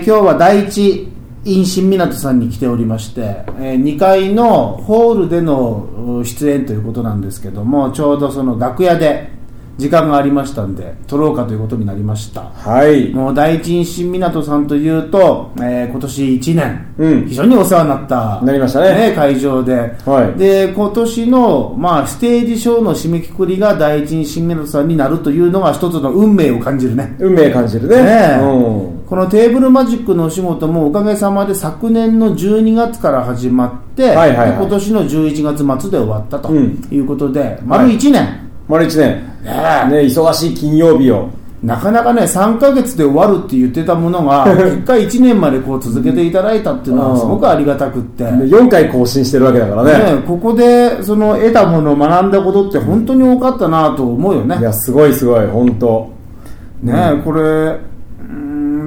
ー今日は第一院新湊さんに来ておりまして、えー2階のホールでの出演ということなんですけどもちょうどその楽屋で時間がありましたんで撮ろうかということになりました。はい。もう第一新港さんというと、えー今年1年、うん。非常にお世話になったなりましたね。会場で、はい。で今年の、まあ、ステージショーの締めくくりが第一新港さんになるというのが一つの運命を感じるね。運命感じるね。ねえ。うん。このテーブルマジックのお仕事もおかげさまで昨年の12月から始まって、はいはいはい。で今年の11月末で終わったとうん。いうことで、丸1年、丸一年。ねね、忙しい金曜日を。なかなかね3ヶ月で終わるって言ってたものが 1回1年までこう続けていただいたっていうのはすごくありがたくって、ね4回更新してるわけだからね。ここでその得たもの学んだことって本当に多かったなと思うよね。いや、すごいすごい、本当。ね、これうーん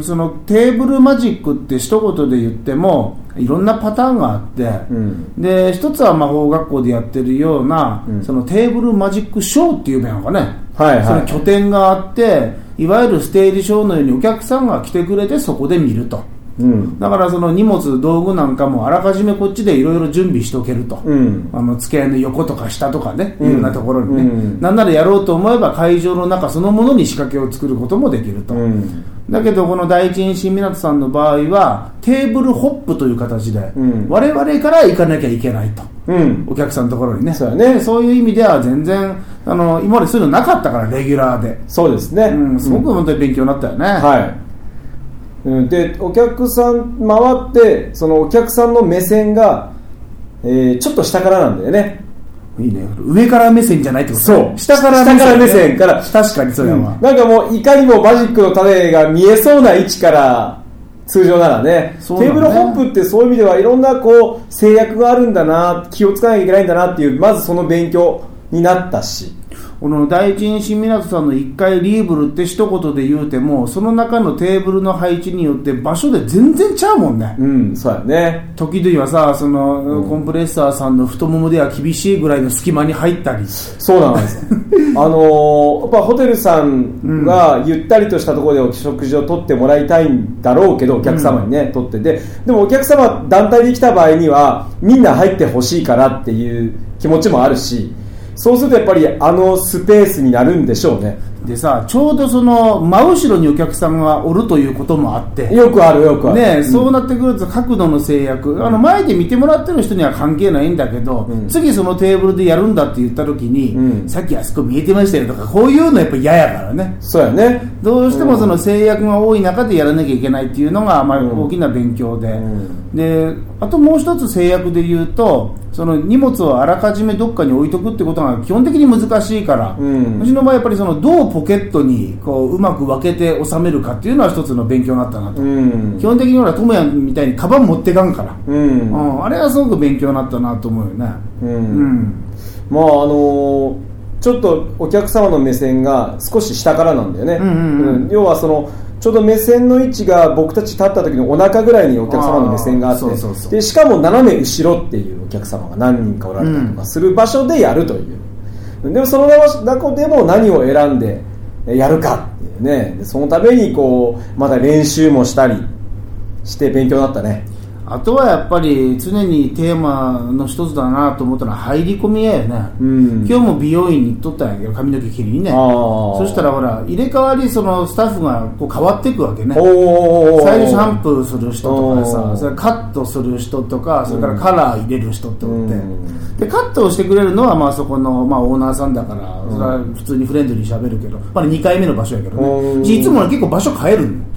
そのテーブルマジックって一言で言ってもいろんなパターンがあって、うん。で一つは魔法学校でやってるような、うん。そのテーブルマジックショーっていうのかね、はいはい。その拠点があっていわゆるステージショーのようにお客さんが来てくれてそこで見るとうん。だからその荷物道具なんかもあらかじめこっちでいろいろ準備しておけると、うん。あの付け合いの横とか下とかね、うんいろんなところにね、うんなんならやろうと思えば会場の中そのものに仕掛けを作ることもできると、うん。だけどこの第一印新港さんの場合はテーブルホップという形で、うん我々から行かなきゃいけないとうん。お客さんのところにねそうやねでそういう意味では全然あの今までそういうのなかったからレギュラーで、そうですね。うん、すごく本当に勉強になったよね、はい。うん。で、お客さん回って、そのお客さんの目線が、えーちょっと下からなんだよね。いいね。上から目線じゃないってことそう。下から下から目線から。確かにそうやわ、なんかもういかにもマジックの種が見えそうな位置から通常ならね。テーブルホップってそういう意味ではいろんなこう制約があるんだな気をつかなきゃいけないんだなっていうまずその勉強になったし。この第一印新港さんの1階リーブルって一言で言うてもその中のテーブルの配置によって場所で全然ちゃうもんね。うんそうやね。時々はさその、コンプレッサーさんの太ももでは厳しいぐらいの隙間に入ったり。そうなんです。よ あのーやっぱホテルさんがゆったりとしたところでお食事をとってもらいたいんだろうけどお客様にね、とって。ででもお客様団体で来た場合にはみんな入ってほしいからっていう気持ちもあるしそうするとやっぱりあのスペースになるんでしょうね。でさちょうどその真後ろにお客さんがおるということもあって。よくあるよくある、ねうん。そうなってくると角度の制約。あの前で見てもらってる人には関係ないんだけど、うん。次そのテーブルでやるんだって言った時に、うん。さっきあそこ見えてましたよとかこういうのやっぱ嫌やからね。そうやね。どうしてもその制約が多い中でやらなきゃいけないっていうのがまあうん大きな勉強で、ん。であともう一つ制約で言うとその荷物をあらかじめどっかに置いとくってことが基本的に難しいから、ううんちの場合やっぱりそのどうポケットにこううまく分けて収めるかっていうのは一つの勉強になったなと、うん。基本的にほら智也みたいにカバン持ってかんから、ううん。んあれはすごく勉強になったなと思うよね。うん。うん。まああのーちょっとお客様の目線が少し下からなんだよね、うんうんうん。要はそのちょうど目線の位置が僕たち立った時のお腹ぐらいにお客様の目線があってでしかも斜め後ろっていうお客様が何人かおられたりとかする場所でやるという、でもその中でも何を選んでやるか。ね。そのためにこうまた練習もしたりして勉強になったね。あとはやっぱり常にテーマの一つだなと思ったのは入り込みやよね、うん。今日も美容院に行っとったんやけど髪の毛切りにね。そしたらほら入れ替わりそのスタッフがこう変わっていくわけね。最初シャンプーする人とかさそれカットする人とかそれからカラー入れる人っておって、うん。でカットをしてくれるのはまあそこの、まあ、オーナーさんだからそれは普通にフレンドリーに喋るけど、まあ、2回目の場所やけどうん。ねいつもは結構場所変えるの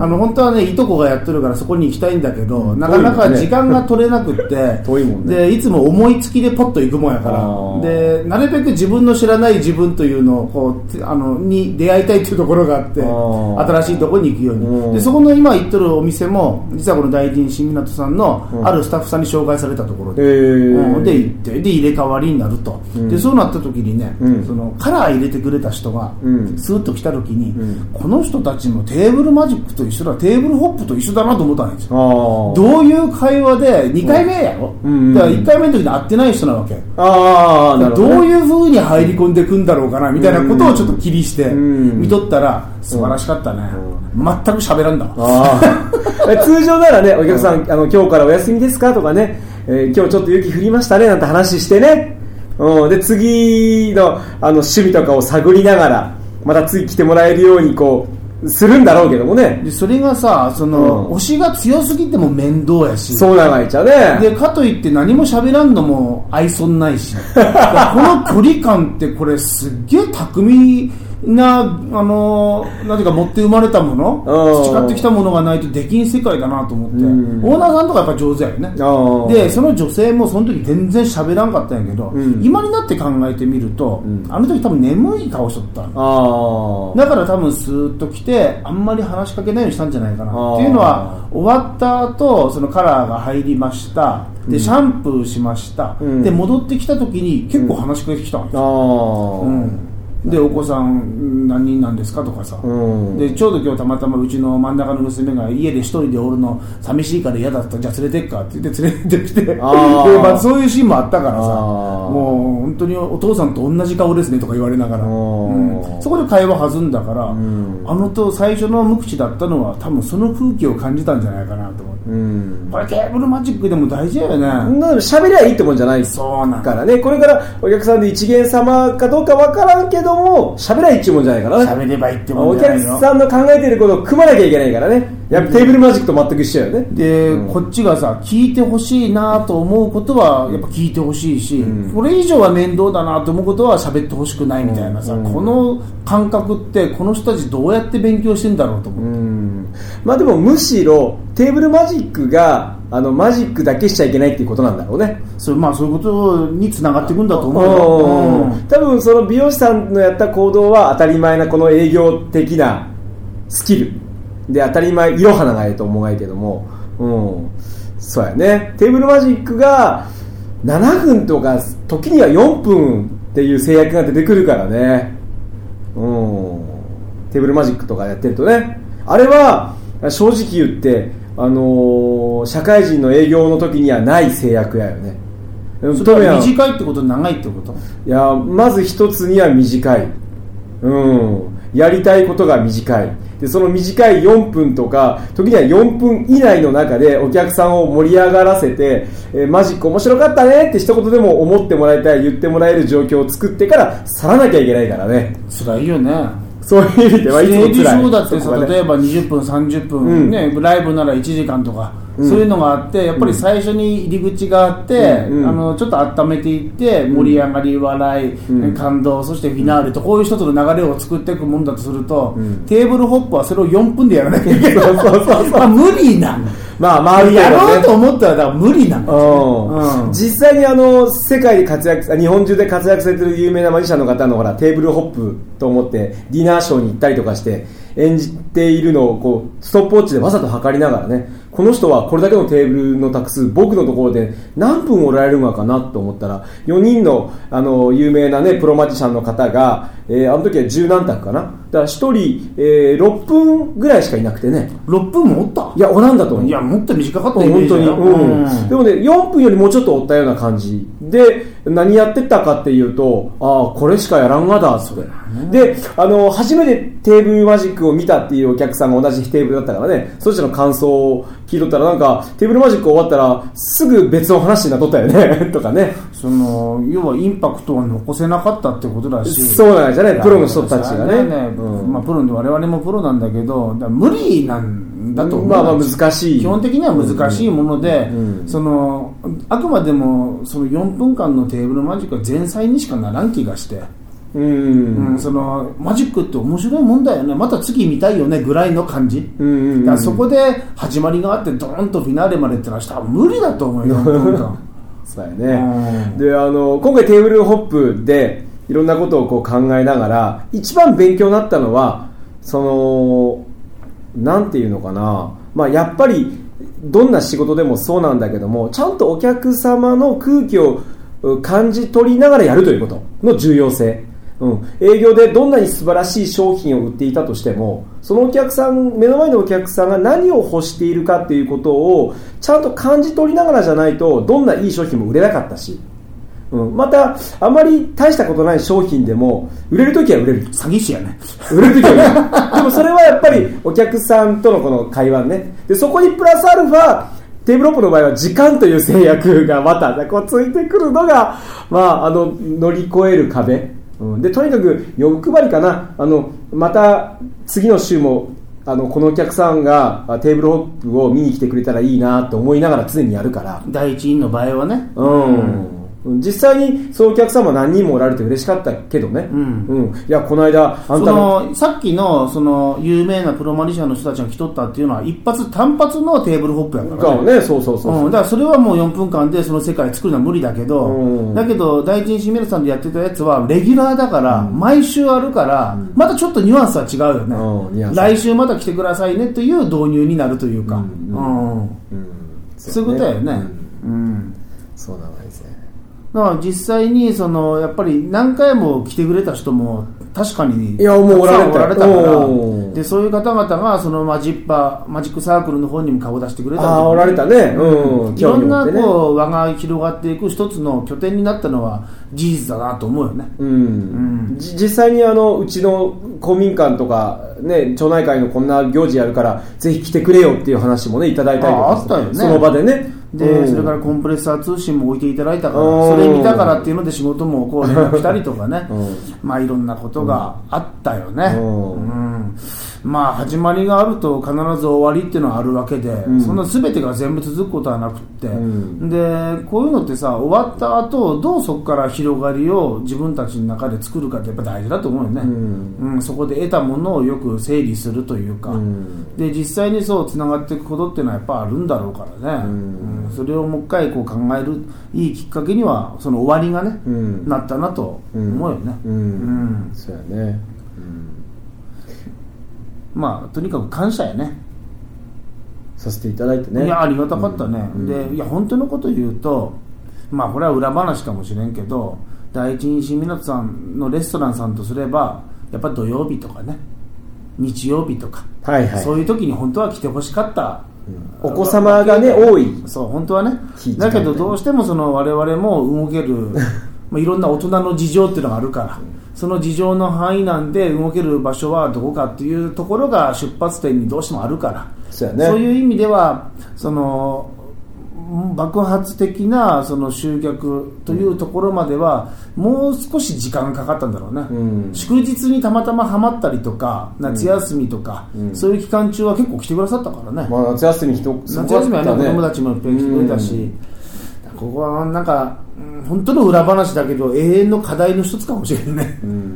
あの本当はねいとこがやってるからそこに行きたいんだけど、なかなか時間が取れなくって。遠いもんね。でいつも思いつきでポッと行くもんやから。でなるべく自分の知らない自分というのをこうつあのに出会いたいっていうところがあって新しいところに行くよううん。にでそこの今行ってるお店も実はこの第一新港さんのうん。あるスタッフさんに紹介されたところで。えー。うん。で行ってで入れ替わりになると、うん。でそうなった時にね、うん。そのカラー入れてくれた人が、うん。スーッと来た時に、うん。この人たちもテーブルマジックと一緒だ。テーブルホップと一緒だなと思ったんですよどういう会話で2回目やろ、うん。だから1回目の時に会ってない人なわけ、ああね、どういうふうに入り込んでいくんだろうかなみたいなことをちょっと気にしてうん。見とったら素晴らしかったね、全く喋らんだ通常ならねお客さん、あの今日からお休みですか？とかね、えー今日ちょっと雪降りましたねなんて話してね、うん、で次のあの趣味とかを探りながらまた次来てもらえるようにこうするんだろうけどもね。でそれがさその、うん。推しが強すぎても面倒やし。そう長いちゃね。でかといって何も喋らんのも愛想ないし。この距離感ってこれすっげえ巧みなあのなんていうか持って生まれたものうん。培ってきたものがないとできん世界だなと思って。うん。オーナーさんとかやっぱ上手やよね。でその女性もその時全然喋らんかったんやけど、うん。今になって考えてみると、うん。あの時多分眠い顔しとっただから多分スーッと来てあんまり話しかけないようにしたんじゃないかな。っていうのは終わった後そのカラーが入りました。でシャンプーしました、うん。で戻ってきた時に結構話しかけてきたんですあよ、あうんでお子さん何人なんですかとかさ、うん。でちょうど今日たまたまうちの真ん中の娘が家で一人でおるの寂しいから嫌だった。じゃあ連れてっかって言って連れてきて。で、まあ、そういうシーンもあったからさ。もう本当にお父さんと同じ顔ですねとか言われながら、うん。うん。そこで会話弾んだから、ん。あのと最初の無口だったのは多分その空気を感じたんじゃないかなと思って、うん。これケーブルマジックでも大事だよね、な喋りゃいいってもんじゃない。そうなんだ。からね。これからお客さんで一元様かどうかわからんけども喋りゃいいってもんじゃないかな喋ればいいってもおんじゃないの。客さんの考えてることを組まなきゃいけないからねやっぱテーブルマジックと全く一緒よね。で、こっちがさ聞いてほしいなと思うことはやっぱ聞いてほしいし、うん。これ以上は面倒だなと思うことは喋ってほしくないみたいなさ、うん。この感覚ってこの人たちどうやって勉強してんだろうと思う。って、ん。まあでもむしろテーブルマジックがあのマジックだけしちゃいけないっていうことなんだろうね。そうまあ、そういうことにつながっていくんだと思ううん。多分その美容師さんのやった行動は当たり前なこの営業的なスキルで当たり前色花がええと思うがいいけども、うん、そうやね。テーブルマジックが7分とか時には4分っていう制約が出てくるからね、うん、テーブルマジックとかやってるとね。あれは正直言って、あのー社会人の営業の時にはない制約やよね。それは短いってこと長いってこと？いやまず一つには短い、うん、やりたいことが短いでその短い4分とか時には4分以内の中でお客さんを盛り上がらせて、えーマジック面白かったねって一言でも思ってもらいたい言ってもらえる状況を作ってから去らなきゃいけないからね。辛いよね。そういう意味ではいつも辛い。だってさ、ね例えば20分、30分、うん。ね、ライブなら1時間とか、うんそういうのがあって、やっぱり最初に入り口があって、あのちょっと温めていって、盛り上がり、笑い、うん。感動、そしてフィナーレと、こういう一つの流れを作っていくもんだとすると、うん。テーブルホップはそれを4分でやらなきゃいけない。無理な。の。まあまあある程やろうと思ったらだから無理なんうん。実際にあの世界で活躍日本中で活躍されてる有名なマジシャンの方のほらテーブルホップと思ってディナーショーに行ったりとかして演じているのをこうストップウォッチでわざと測りながらねこの人はこれだけのテーブルの卓数僕のところで何分おられるのかなと思ったら4人のあの有名な、ね、プロマジシャンの方が、えーあの時は十何択かなだから1人、えー6分ぐらいしかいなくてね。6分もおった？いやおらんだと思う。いや、もっと短かったイメー本当に、ジだよ。うん、でもね4分よりもうちょっとおったような感じで何やってたかっていうとああこれしかやらんがだっつってであの初めてテーブルマジックを見たっていうお客さんが同じテーブルだったからね。そっちの感想を聞いとったらなんかテーブルマジック終わったらすぐ別の話になっとったよね。とかね。その要はインパクトを残せなかったってことだし。そうなんじゃね。プロの人たちがね。ねうん。まあ、プロで我々もプロなんだけど無理なんだと思う、まあまあ難しい。基本的には難しいもので、うん。そのあくまでもその4分間のテーブルマジックは前菜にしかならん気がして、うん、うんそのマジックって面白いもんだよね。また次見たいよねぐらいの感じ、うんうんうん。だからそこで始まりがあってドーンとフィナーレまでってのは多分無理だと思うよ4分間そうやね、うんであの今回テーブルホップでいろんなことをこう考えながら一番勉強になったのはそのなんていうのかな、まあ、やっぱりどんな仕事でもそうなんだけどもちゃんとお客様の空気を感じ取りながらやるということ。の重要性。うん、営業でどんなに素晴らしい商品を売っていたとしてもそのお客さん目の前のお客さんが何を欲しているかっていうことをちゃんと感じ取りながらじゃないとどんないい商品も売れなかったし、うん、またあまり大したことない商品でも売れるときは売れる。詐欺師やね。売れるときは売れる。でもそれはやっぱりお客さんとのこの会話ね。でそこにプラスアルファテーブルオープンの場合は時間という制約がまたこうついてくるのが、まあ、あの乗り越える壁、うん、でとにかく欲張りかな。あのまた次の週もあのこのお客さんがあテーブルホップを見に来てくれたらいいなと思いながら常にやるから、第一院の場合はね。うん実際にそういうお客様何人もおられて嬉しかったけどね、うん。いやこの間あそんたののさっきのその有名なプロマリシャンの人たちが来とったっていうのは一発単発のテーブルホップやからね。がねそうそうそうそう、うん、だからそれはもう4分間でその世界作るのは無理だけど、うん。だけど第一印ミルさんでやってたやつはレギュラーだから、毎週あるから、またちょっとニュアンスは違うよね、来週また来てくださいねという導入になるというか、ううん。うん。そういうことだよね、うん。うん。そうなんですねだから実際にそのやっぱり何回も来てくれた人も確かにいやもうおられたからでそういう方々がそのマジッパマジックサークルの方にも顔出してくれたりおられたね。うんいろんなこう輪が広がっていく一つの拠点になったのは事実だなと思うよね。うん。じ実際にあのうちの公民館とか、ね、町内会のこんな行事やるからぜひ来てくれよっていう話もねいただいたりとかああったよね。その場でねで、うん。それからコンプレッサー通信も置いていただいたからうん。それ見たからっていうので仕事もこう連絡したりとかね、うん。まあいろんなことがあったよね、うん。うんまあ始まりがあると必ず終わりっていうのはあるわけで、ん。そんな全てが全部続くことはなくって、ん。でこういうのってさ終わった後どうそこから広がりを自分たちの中で作るかってやっぱ大事だと思うよね、ん。うんそこで得たものをよく整理するというか、うん。で実際にそうつながっていくことっていうのはやっぱあるんだろうからね、うん。うんそれをもう一回こう考えるいいきっかけにはその終わりがね、うん。なったなと思うよね、うん。うん。そうやね、まあとにかく感謝やね。させていただいてね。いやありがたかったね、うん。でいや本当のこと言うとまあこれは裏話かもしれんけど第一日港さんのレストランさんとすればやっぱ土曜日とかね。日曜日とか、はいはい。そういう時に本当は来てほしかった、お子様がね多い。そう本当はね。だけどどうしてもその我々も動ける まあいろんな大人の事情っていうのがあるからその事情の範囲なんで動ける場所はどこかっていうところが出発点にどうしてもあるからそうやね。そういう意味ではその爆発的なその集客というところまではもう少し時間がかかったんだろうね、うん。祝日にたまたまハマったりとか夏休みとか、うん。そういう期間中は結構来てくださったからね、まあ、夏休み人す夏休みはね子供たちもいっぱい来てくれたし、ここはなんか、うん本当の裏話だけど永遠の課題の一つかもしれんね、うん。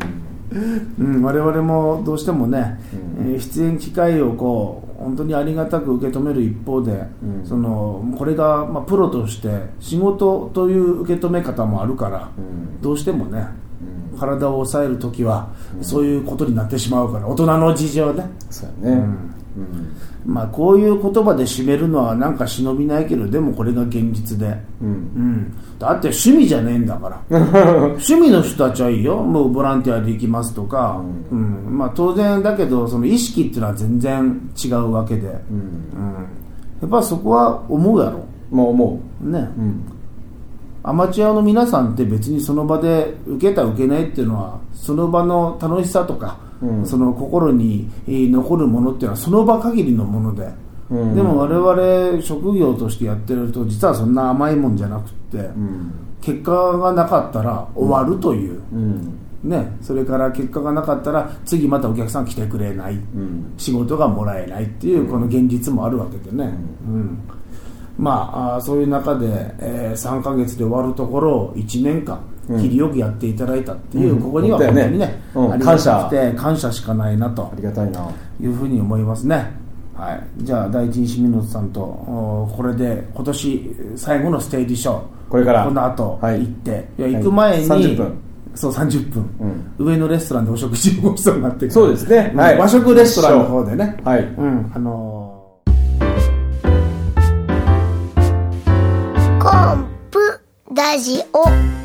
うん、我々もどうしてもね、うん。えー出演機会をこう本当にありがたく受け止める一方で、うん。そのこれが、まあ、プロとして仕事という受け止め方もあるから、うん。どうしてもねうん。体を抑える時は、そういうことになってしまうから大人の事情ね、そうやね、うんまあ、こういう言葉で締めるのはなんか忍びないけどでもこれが現実で、うん。うん、だって趣味じゃねえんだから。趣味の人たちはいいよ。もうボランティアで行きますとか、うん。まあ、当然だけどその意識っていうのは全然違うわけで、うん。うん。やっぱそこは思うやろ。まあ思ね、う、うん。アマチュアの皆さんって別にその場で受けた受けないっていうのはその場の楽しさとか、うん。その心にえー残るものっていうのはその場限りのもので、うん。でも我々職業としてやってると実はそんな甘いもんじゃなくって、うん。結果がなかったら終わるという、うん。ね、それから結果がなかったら次またお客さん来てくれない、うん。仕事がもらえないっていうこの現実もあるわけでね、うん。まあそういう中で、えー3ヶ月で終わるところを1年間うん切りよくやっていただいたっていう、うん。ここには本当やね。ね、うん。ありがたくて感謝。しかないなと。ありがたいな。いうふうに思いますね。はい、じゃあ第一日ミノさんとおこれで今年最後のステージショー。これから。この後はい。行って、い、やはい。行く前に、30分。そう30分、う上のレストランでお食事をごちそうになって。そうですね。はい。和食レストランの方でね。はい。うん。あのコンプラジオ